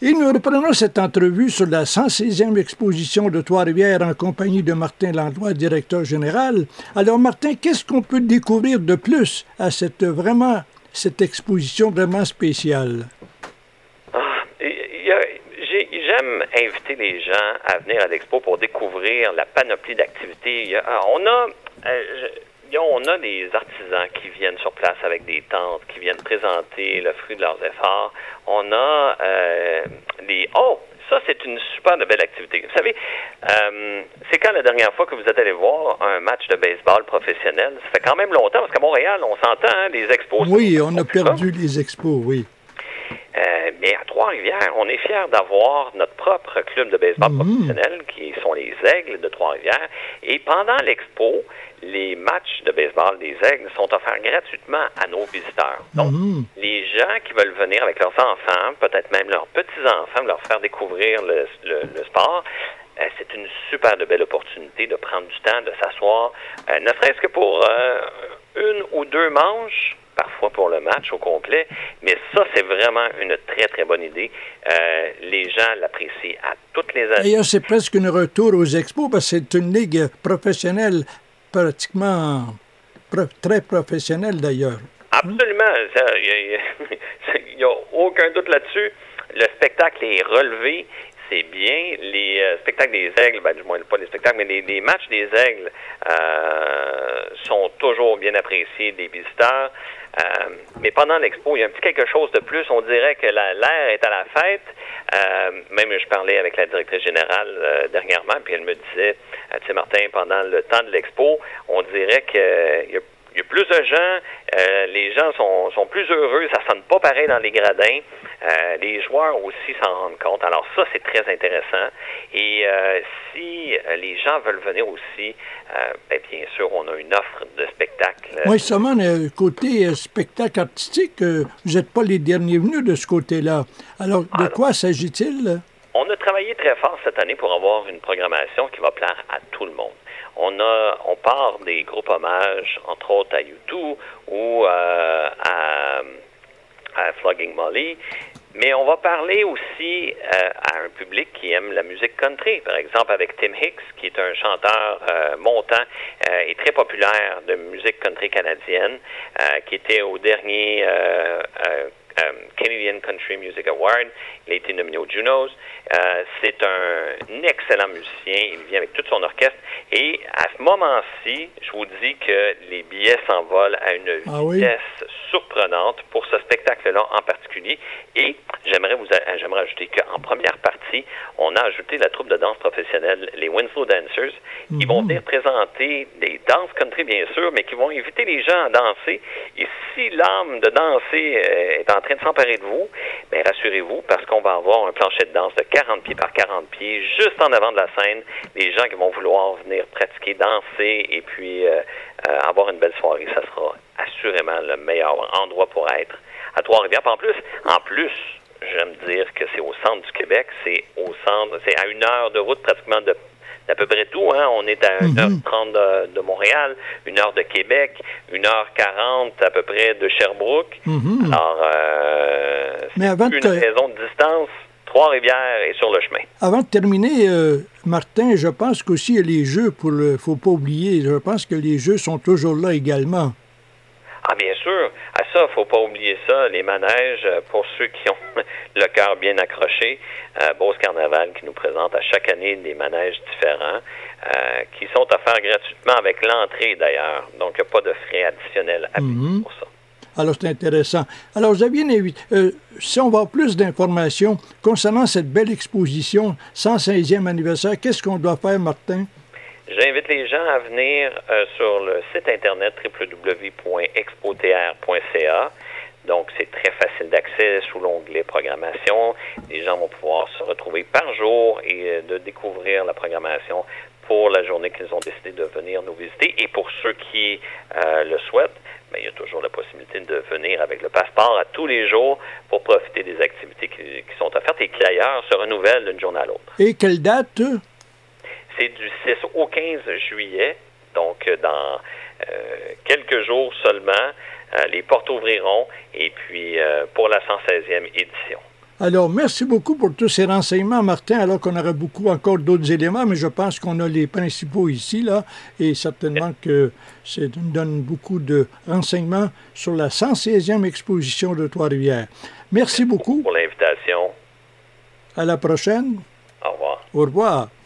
Et nous reprenons cette entrevue sur la 116e exposition de Trois-Rivières en compagnie de Martin Landlois, directeur général. Alors, Martin, qu'est-ce qu'on peut découvrir de plus à cette vraiment cette exposition vraiment spéciale? Ah, j'aime inviter les gens à venir à l'expo pour découvrir la panoplie d'activités. On a, euh, on a des artisans qui viennent sur place avec des tentes, qui viennent présenter le fruit de leurs efforts. On a euh, Oh, ça, c'est une super belle activité. Vous savez, euh, c'est quand la dernière fois que vous êtes allé voir un match de baseball professionnel? Ça fait quand même longtemps, parce qu'à Montréal, on s'entend, hein, les expos. Oui, on a perdu les expos, oui. Euh, mais à Trois-Rivières, on est fiers d'avoir notre propre club de baseball mhm. professionnel, qui sont les Aigles de Trois-Rivières. Et pendant l'expo, les matchs de baseball des Aigles sont offerts gratuitement à nos visiteurs. Donc, mhm. les gens qui veulent venir avec leurs enfants, peut-être même leurs petits-enfants, leur faire découvrir le, sport, euh, c'est une super de belle opportunité de prendre du temps, de s'asseoir, euh, ne serait-ce que pour une ou deux manches pour le match au complet. Mais ça, c'est vraiment une très, très bonne idée. Euh, les gens l'apprécient à toutes les années. D'ailleurs, c'est presque un retour aux expos parce que c'est une ligue professionnelle pratiquement très professionnelle d'ailleurs. Absolument. Il n'y a, aucun doute là-dessus. Le spectacle est relevé c'est bien. Les euh, spectacles des aigles, ben, du moins pas les spectacles, mais les, matchs des aigles euh, sont toujours bien appréciés des visiteurs. Euh, mais pendant l'expo, il y a un petit quelque chose de plus. On dirait que l'air est à la fête. même je parlais avec la directrice générale dernièrement, puis elle me disait, tu sais, Martin, pendant le temps de l'expo, on dirait qu'il y a il y a plus de gens, euh, les gens sont, sont, plus heureux, ça sonne pas pareil dans les gradins. Euh, les joueurs aussi s'en rendent compte. Alors ça, c'est très intéressant. Et euh, si les gens veulent venir aussi, ben, bien sûr, on a une offre de spectacle. Oui, seulement côté spectacle artistique, vous n'êtes pas les derniers venus de ce côté-là. Alors, de quoi s'agit-il? On a travaillé très fort cette année pour avoir une programmation qui va plaire à tout le monde. On a, on part des groupes hommages, entre autres à U2 ou euh, à, à Flogging Molly, mais on va parler aussi euh, à un public qui aime la musique country, par exemple avec Tim Hicks, qui est un chanteur euh, montant et très populaire de musique country canadienne, qui était au dernier Canadian Country Music Award. Il a été nominé aux Junos. Euh, c'est un excellent musicien. Il vient avec tout son orchestre. Et à ce moment-ci, je vous dis que les billets s'envolent à une ah vitesse surprenante pour ce spectacle-là en particulier. Et j'aimerais vous j'aimerais ajouter qu'en première partie, on a ajouté la troupe de danse professionnelle, les Winslow Dancers, qui vont mhm. venir présenter des danses country, bien sûr, mais qui vont inviter les gens à danser. Et si l'âme de danser euh, est en train de s'emparer de vous, bien rassurez-vous, parce qu'on va avoir un plancher de danse de 40 pieds par 40 pieds, juste en avant de la scène. Les gens qui vont vouloir venir pratiquer, danser et puis euh, euh, avoir une belle soirée, ça sera assurément le meilleur endroit pour être à Trois-Rivières. En plus, en plus, j'aime dire que c'est au centre du Québec, c'est au centre, c'est à une heure de route pratiquement de d'à peu près tout. Hein. On est à 1h30 mhm. de, de, Montréal, 1 heure de Québec, 1h40 à peu près de Sherbrooke. Mhm. Alors, euh, Mais avant une raison de distance Trois-Rivières est sur le chemin. Avant de terminer, euh, Martin, je pense qu'aussi les jeux, pour le, faut pas oublier, je pense que les jeux sont toujours là également. Bien sûr. À ça, faut pas oublier ça. Les manèges, euh, pour ceux qui ont le cœur bien accroché, euh, Beauce Carnaval qui nous présente à chaque année des manèges différents, euh, qui sont offerts gratuitement avec l'entrée d'ailleurs. Donc, il n'y a pas de frais additionnels à payer mhm. pour ça. Alors, c'est intéressant. Alors, Xavier, euh, si on va plus d'informations concernant cette belle exposition, 116e anniversaire, qu'est-ce qu'on doit faire, Martin? J'invite les gens à venir euh, sur le site internet www.expotr.ca. Donc, c'est très facile d'accès sous l'onglet programmation. Les gens vont pouvoir se retrouver par jour et euh, de découvrir la programmation pour la journée qu'ils ont décidé de venir nous visiter. Et pour ceux qui le souhaitent, mais il y a toujours la possibilité de venir avec le passeport à tous les jours pour profiter des activités qui, sont offertes et qui d'ailleurs se renouvellent d'une journée à l'autre. Et quelle date? C'est du 6 au 15 juillet, donc euh, dans euh, quelques jours seulement. Euh, les portes ouvriront et puis pour la 116e édition. Alors, merci beaucoup pour tous ces renseignements, Martin, alors qu'on aurait beaucoup encore d'autres éléments, mais je pense qu'on a les principaux ici, là, et certainement que ça nous donne beaucoup de renseignements sur la 116e exposition de Trois-Rivières. Merci beaucoup. Pour l'invitation. À la prochaine. Au revoir. Au revoir.